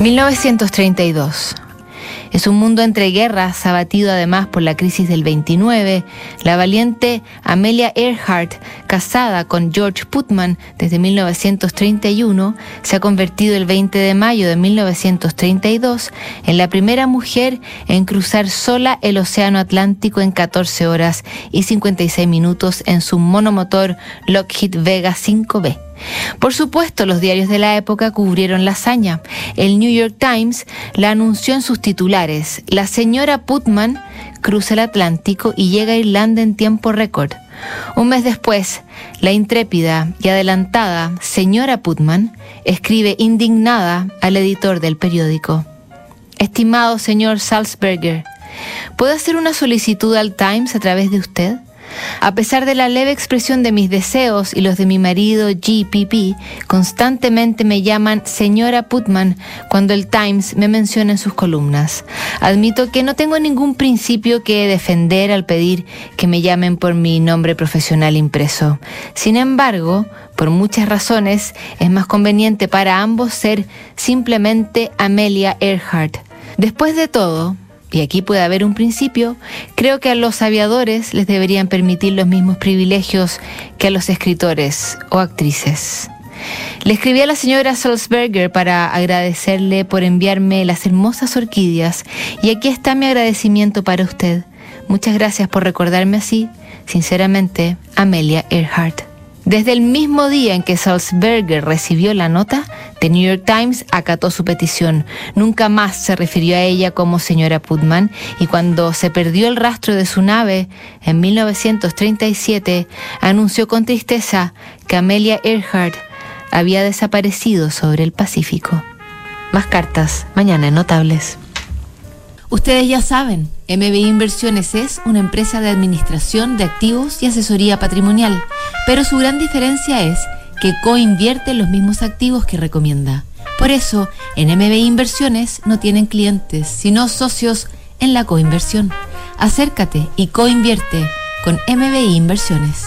1932. Es un mundo entre guerras, abatido además por la crisis del 29. La valiente Amelia Earhart, casada con George Putman desde 1931, se ha convertido el 20 de mayo de 1932 en la primera mujer en cruzar sola el Océano Atlántico en 14 horas y 56 minutos en su monomotor Lockheed Vega 5B. Por supuesto, los diarios de la época cubrieron la hazaña. El New York Times la anunció en sus titulares. La señora Putman cruza el Atlántico y llega a Irlanda en tiempo récord. Un mes después, la intrépida y adelantada señora Putman escribe indignada al editor del periódico. Estimado señor Salzberger, ¿puedo hacer una solicitud al Times a través de usted? A pesar de la leve expresión de mis deseos y los de mi marido GPP, constantemente me llaman señora Putman cuando el Times me menciona en sus columnas. Admito que no tengo ningún principio que defender al pedir que me llamen por mi nombre profesional impreso. Sin embargo, por muchas razones, es más conveniente para ambos ser simplemente Amelia Earhart. Después de todo, y aquí puede haber un principio, creo que a los aviadores les deberían permitir los mismos privilegios que a los escritores o actrices. Le escribí a la señora Salzberger para agradecerle por enviarme las hermosas orquídeas y aquí está mi agradecimiento para usted. Muchas gracias por recordarme así. Sinceramente, Amelia Earhart. Desde el mismo día en que Salzberger recibió la nota, The New York Times acató su petición. Nunca más se refirió a ella como señora Putman y cuando se perdió el rastro de su nave en 1937, anunció con tristeza que Amelia Earhart había desaparecido sobre el Pacífico. Más cartas, mañana en Notables. Ustedes ya saben, MBI Inversiones es una empresa de administración de activos y asesoría patrimonial, pero su gran diferencia es que coinvierte en los mismos activos que recomienda. Por eso, en MBI Inversiones no tienen clientes, sino socios en la coinversión. Acércate y coinvierte con MBI Inversiones.